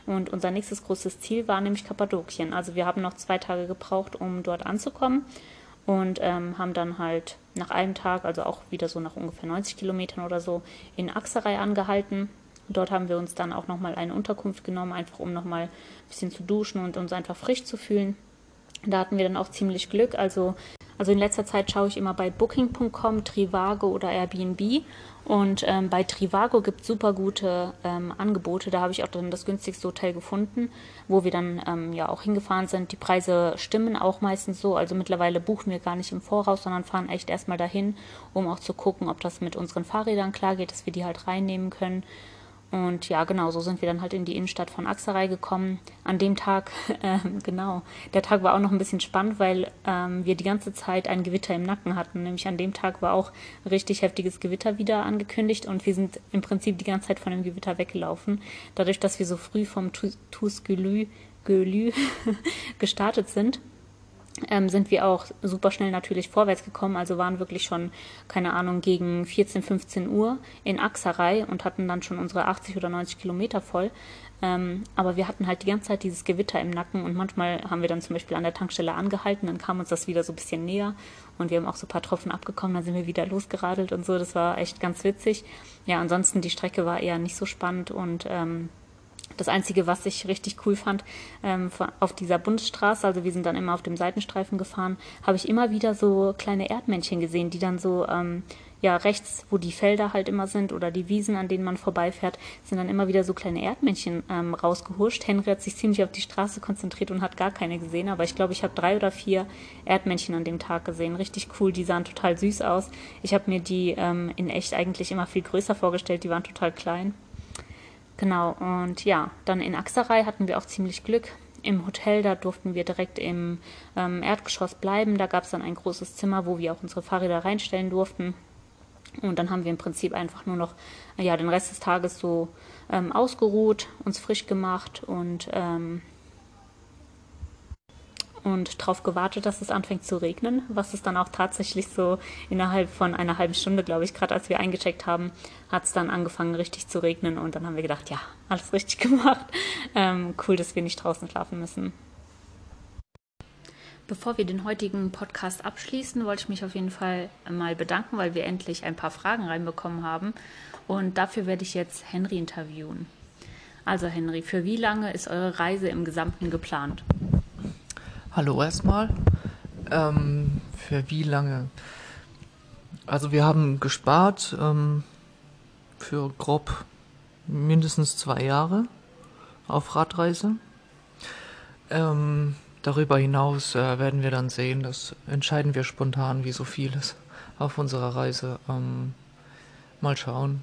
Und unser nächstes großes Ziel war nämlich Kappadokien. Also wir haben noch zwei Tage gebraucht, um dort anzukommen. Und ähm, haben dann halt nach einem Tag, also auch wieder so nach ungefähr 90 Kilometern oder so, in Aksaray angehalten. Dort haben wir uns dann auch nochmal eine Unterkunft genommen, einfach um nochmal ein bisschen zu duschen und uns einfach frisch zu fühlen. Da hatten wir dann auch ziemlich Glück. Also also in letzter Zeit schaue ich immer bei Booking.com, Trivago oder Airbnb. Und ähm, bei Trivago gibt es super gute ähm, Angebote. Da habe ich auch dann das günstigste Hotel gefunden, wo wir dann ähm, ja auch hingefahren sind. Die Preise stimmen auch meistens so. Also mittlerweile buchen wir gar nicht im Voraus, sondern fahren echt erstmal dahin, um auch zu gucken, ob das mit unseren Fahrrädern klar geht, dass wir die halt reinnehmen können. Und ja, genau, so sind wir dann halt in die Innenstadt von Axerei gekommen. An dem Tag, [LAUGHS] äh, genau, der Tag war auch noch ein bisschen spannend, weil ähm, wir die ganze Zeit ein Gewitter im Nacken hatten. Nämlich an dem Tag war auch richtig heftiges Gewitter wieder angekündigt und wir sind im Prinzip die ganze Zeit von dem Gewitter weggelaufen. Dadurch, dass wir so früh vom Tusgülü [LAUGHS] gestartet sind ähm, sind wir auch super schnell natürlich vorwärts gekommen. Also waren wirklich schon, keine Ahnung, gegen 14, 15 Uhr in Axerei und hatten dann schon unsere 80 oder 90 Kilometer voll. Ähm, aber wir hatten halt die ganze Zeit dieses Gewitter im Nacken und manchmal haben wir dann zum Beispiel an der Tankstelle angehalten, dann kam uns das wieder so ein bisschen näher und wir haben auch so ein paar Tropfen abgekommen, dann sind wir wieder losgeradelt und so. Das war echt ganz witzig. Ja, ansonsten die Strecke war eher nicht so spannend und ähm, das Einzige, was ich richtig cool fand, ähm, auf dieser Bundesstraße, also wir sind dann immer auf dem Seitenstreifen gefahren, habe ich immer wieder so kleine Erdmännchen gesehen, die dann so, ähm, ja, rechts, wo die Felder halt immer sind oder die Wiesen, an denen man vorbeifährt, sind dann immer wieder so kleine Erdmännchen ähm, rausgehuscht. Henry hat sich ziemlich auf die Straße konzentriert und hat gar keine gesehen, aber ich glaube, ich habe drei oder vier Erdmännchen an dem Tag gesehen. Richtig cool, die sahen total süß aus. Ich habe mir die ähm, in echt eigentlich immer viel größer vorgestellt, die waren total klein. Genau, und ja, dann in Axerei hatten wir auch ziemlich Glück. Im Hotel, da durften wir direkt im ähm, Erdgeschoss bleiben. Da gab es dann ein großes Zimmer, wo wir auch unsere Fahrräder reinstellen durften. Und dann haben wir im Prinzip einfach nur noch ja, den Rest des Tages so ähm, ausgeruht, uns frisch gemacht und ähm, und darauf gewartet, dass es anfängt zu regnen, was es dann auch tatsächlich so innerhalb von einer halben Stunde, glaube ich, gerade als wir eingecheckt haben, hat es dann angefangen richtig zu regnen und dann haben wir gedacht, ja, alles richtig [LAUGHS] gemacht. Ähm, cool, dass wir nicht draußen schlafen müssen. Bevor wir den heutigen Podcast abschließen, wollte ich mich auf jeden Fall mal bedanken, weil wir endlich ein paar Fragen reinbekommen haben. Und dafür werde ich jetzt Henry interviewen. Also Henry, für wie lange ist eure Reise im Gesamten geplant? Hallo erstmal. Ähm, für wie lange? Also wir haben gespart ähm, für grob mindestens zwei Jahre auf Radreise. Ähm, darüber hinaus äh, werden wir dann sehen, das entscheiden wir spontan, wie so vieles auf unserer Reise. Ähm, mal schauen.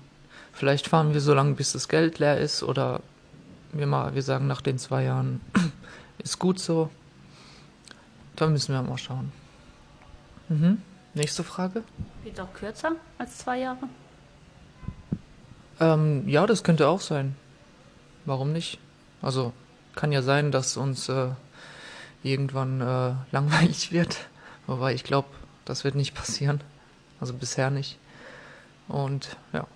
Vielleicht fahren wir so lange, bis das Geld leer ist oder wir, mal, wir sagen nach den zwei Jahren, [CLEARS THROAT] ist gut so. Da müssen wir mal schauen. Mhm. Nächste Frage. Geht auch kürzer als zwei Jahre? Ähm, ja, das könnte auch sein. Warum nicht? Also kann ja sein, dass uns äh, irgendwann äh, [LAUGHS] langweilig wird. Wobei ich glaube, das wird nicht passieren. Also bisher nicht. Und ja.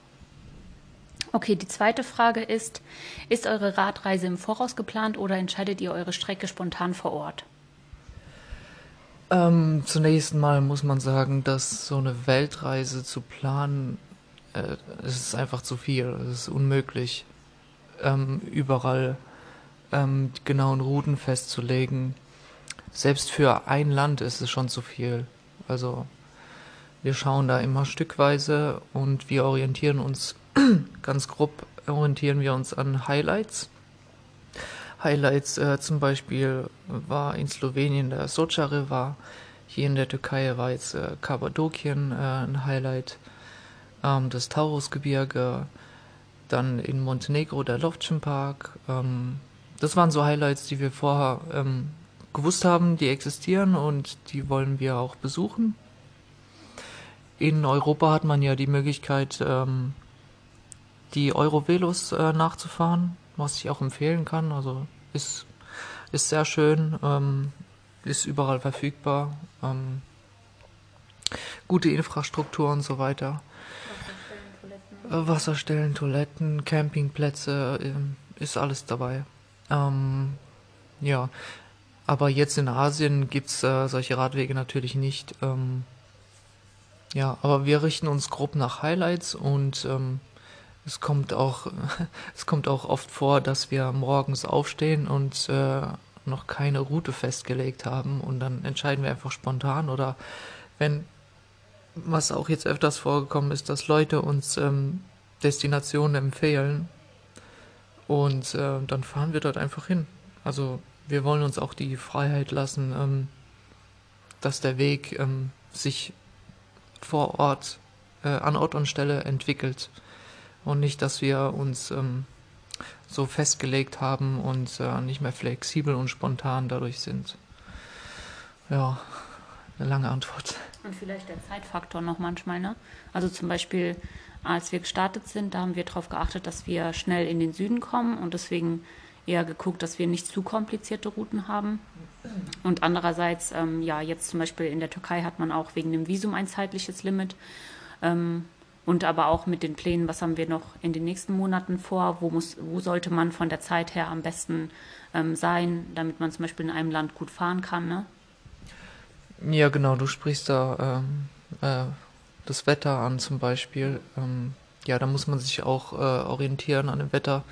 Okay, die zweite Frage ist, ist eure Radreise im Voraus geplant oder entscheidet ihr eure Strecke spontan vor Ort? Ähm, zunächst mal muss man sagen, dass so eine Weltreise zu planen, äh, ist einfach zu viel. Es ist unmöglich, ähm, überall ähm, die genauen Routen festzulegen. Selbst für ein Land ist es schon zu viel. Also wir schauen da immer stückweise und wir orientieren uns [CLEARS THROAT] ganz grob orientieren wir uns an Highlights. Highlights äh, zum Beispiel war in Slowenien der Socha River, hier in der Türkei war jetzt äh, Kappadokien äh, ein Highlight, ähm, das Taurusgebirge, dann in Montenegro der Lovchen Park. Ähm, das waren so Highlights, die wir vorher ähm, gewusst haben, die existieren und die wollen wir auch besuchen. In Europa hat man ja die Möglichkeit, ähm, die Eurovelos äh, nachzufahren, was ich auch empfehlen kann. Also ist, ist sehr schön, ähm, ist überall verfügbar. Ähm, gute Infrastruktur und so weiter. Wasserstellen, Toiletten, Wasserstellen, Toiletten Campingplätze, äh, ist alles dabei. Ähm, ja, aber jetzt in Asien gibt's äh, solche Radwege natürlich nicht. Ähm, ja, aber wir richten uns grob nach Highlights und ähm, es kommt auch, [LAUGHS] es kommt auch oft vor, dass wir morgens aufstehen und äh, noch keine Route festgelegt haben und dann entscheiden wir einfach spontan oder wenn, was auch jetzt öfters vorgekommen ist, dass Leute uns ähm, Destinationen empfehlen und äh, dann fahren wir dort einfach hin. Also wir wollen uns auch die Freiheit lassen, ähm, dass der Weg ähm, sich vor Ort, äh, an Ort und Stelle entwickelt und nicht, dass wir uns ähm, so festgelegt haben und äh, nicht mehr flexibel und spontan dadurch sind. Ja, eine lange Antwort. Und vielleicht der Zeitfaktor noch manchmal, ne? Also zum Beispiel, als wir gestartet sind, da haben wir darauf geachtet, dass wir schnell in den Süden kommen und deswegen eher geguckt, dass wir nicht zu komplizierte Routen haben. Und andererseits, ähm, ja, jetzt zum Beispiel in der Türkei hat man auch wegen dem Visum ein zeitliches Limit. Ähm, und aber auch mit den Plänen, was haben wir noch in den nächsten Monaten vor, wo, muss, wo sollte man von der Zeit her am besten ähm, sein, damit man zum Beispiel in einem Land gut fahren kann. Ne? Ja, genau, du sprichst da ähm, äh, das Wetter an zum Beispiel. Ähm, ja, da muss man sich auch äh, orientieren an dem Wetter,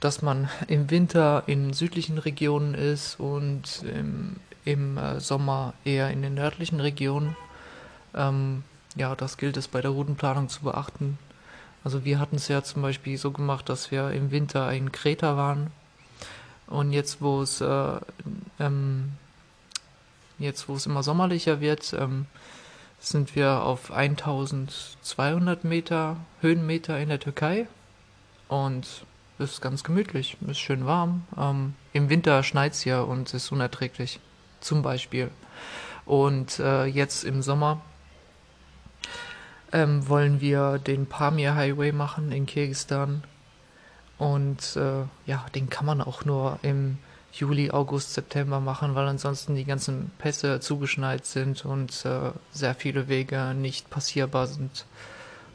dass man [LAUGHS] im Winter in südlichen Regionen ist und im, im äh, Sommer eher in den nördlichen Regionen. Ähm, ja, das gilt es bei der Routenplanung zu beachten. Also wir hatten es ja zum Beispiel so gemacht, dass wir im Winter in Kreta waren und jetzt, wo es äh, ähm, jetzt, wo es immer sommerlicher wird, ähm, sind wir auf 1200 Meter Höhenmeter in der Türkei und es ist ganz gemütlich, ist schön warm. Ähm, Im Winter schneit es ja und ist unerträglich, zum Beispiel. Und äh, jetzt im Sommer ähm, wollen wir den Pamir Highway machen in Kirgistan. Und äh, ja, den kann man auch nur im Juli, August, September machen, weil ansonsten die ganzen Pässe zugeschneit sind und äh, sehr viele Wege nicht passierbar sind.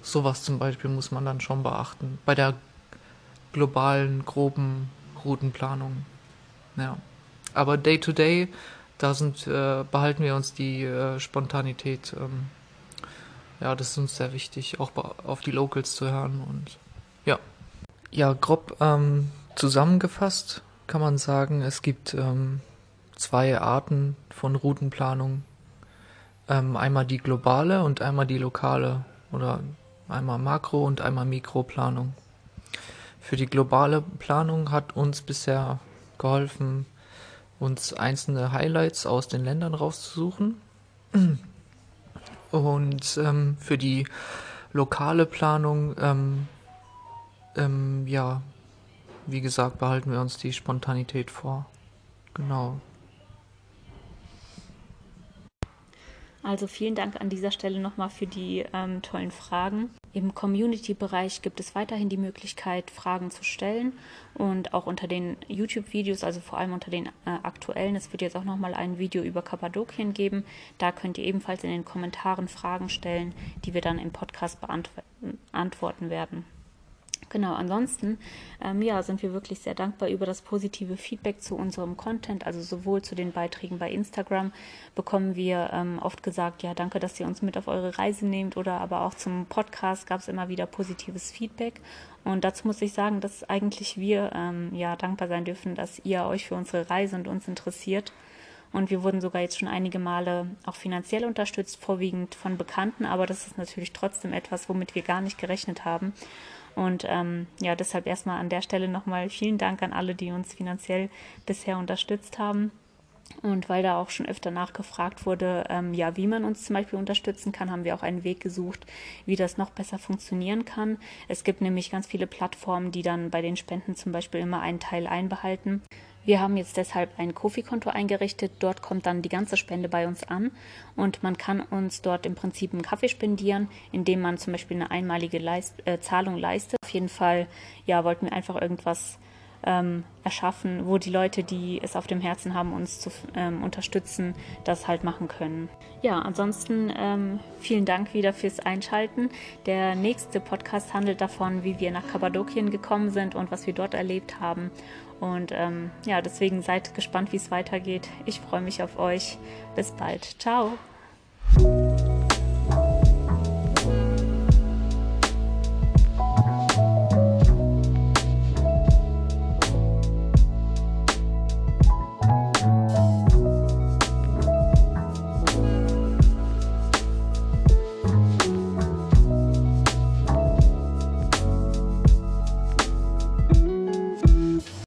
Sowas zum Beispiel muss man dann schon beachten. Bei der globalen, groben Routenplanung. Ja. Aber Day to Day, da sind, äh, behalten wir uns die äh, Spontanität. Ähm, ja, das ist uns sehr wichtig, auch auf die Locals zu hören und ja. Ja, grob ähm, zusammengefasst kann man sagen, es gibt ähm, zwei Arten von Routenplanung. Ähm, einmal die globale und einmal die lokale oder einmal Makro- und einmal Mikroplanung. Für die globale Planung hat uns bisher geholfen, uns einzelne Highlights aus den Ländern rauszusuchen und ähm, für die lokale Planung, ähm, ähm, ja, wie gesagt, behalten wir uns die Spontanität vor. Genau. Also vielen Dank an dieser Stelle nochmal für die ähm, tollen Fragen. Im Community-Bereich gibt es weiterhin die Möglichkeit, Fragen zu stellen und auch unter den YouTube-Videos, also vor allem unter den äh, aktuellen. Es wird jetzt auch nochmal ein Video über Kappadokien geben. Da könnt ihr ebenfalls in den Kommentaren Fragen stellen, die wir dann im Podcast beantworten werden. Genau, ansonsten ähm, ja, sind wir wirklich sehr dankbar über das positive Feedback zu unserem Content, also sowohl zu den Beiträgen bei Instagram bekommen wir ähm, oft gesagt, ja, danke, dass ihr uns mit auf eure Reise nehmt oder aber auch zum Podcast gab es immer wieder positives Feedback und dazu muss ich sagen, dass eigentlich wir ähm, ja dankbar sein dürfen, dass ihr euch für unsere Reise und uns interessiert. Und wir wurden sogar jetzt schon einige Male auch finanziell unterstützt, vorwiegend von Bekannten, aber das ist natürlich trotzdem etwas, womit wir gar nicht gerechnet haben. Und ähm, ja, deshalb erstmal an der Stelle nochmal vielen Dank an alle, die uns finanziell bisher unterstützt haben. Und weil da auch schon öfter nachgefragt wurde, ähm, ja, wie man uns zum Beispiel unterstützen kann, haben wir auch einen Weg gesucht, wie das noch besser funktionieren kann. Es gibt nämlich ganz viele Plattformen, die dann bei den Spenden zum Beispiel immer einen Teil einbehalten. Wir haben jetzt deshalb ein Kofi-Konto eingerichtet. Dort kommt dann die ganze Spende bei uns an und man kann uns dort im Prinzip einen Kaffee spendieren, indem man zum Beispiel eine einmalige Leist äh, Zahlung leistet. Auf jeden Fall, ja, wollten wir einfach irgendwas ähm, erschaffen, wo die Leute, die es auf dem Herzen haben, uns zu ähm, unterstützen, das halt machen können. Ja, ansonsten ähm, vielen Dank wieder fürs Einschalten. Der nächste Podcast handelt davon, wie wir nach Kappadokien gekommen sind und was wir dort erlebt haben. Und ähm, ja, deswegen seid gespannt, wie es weitergeht. Ich freue mich auf euch. Bis bald. Ciao.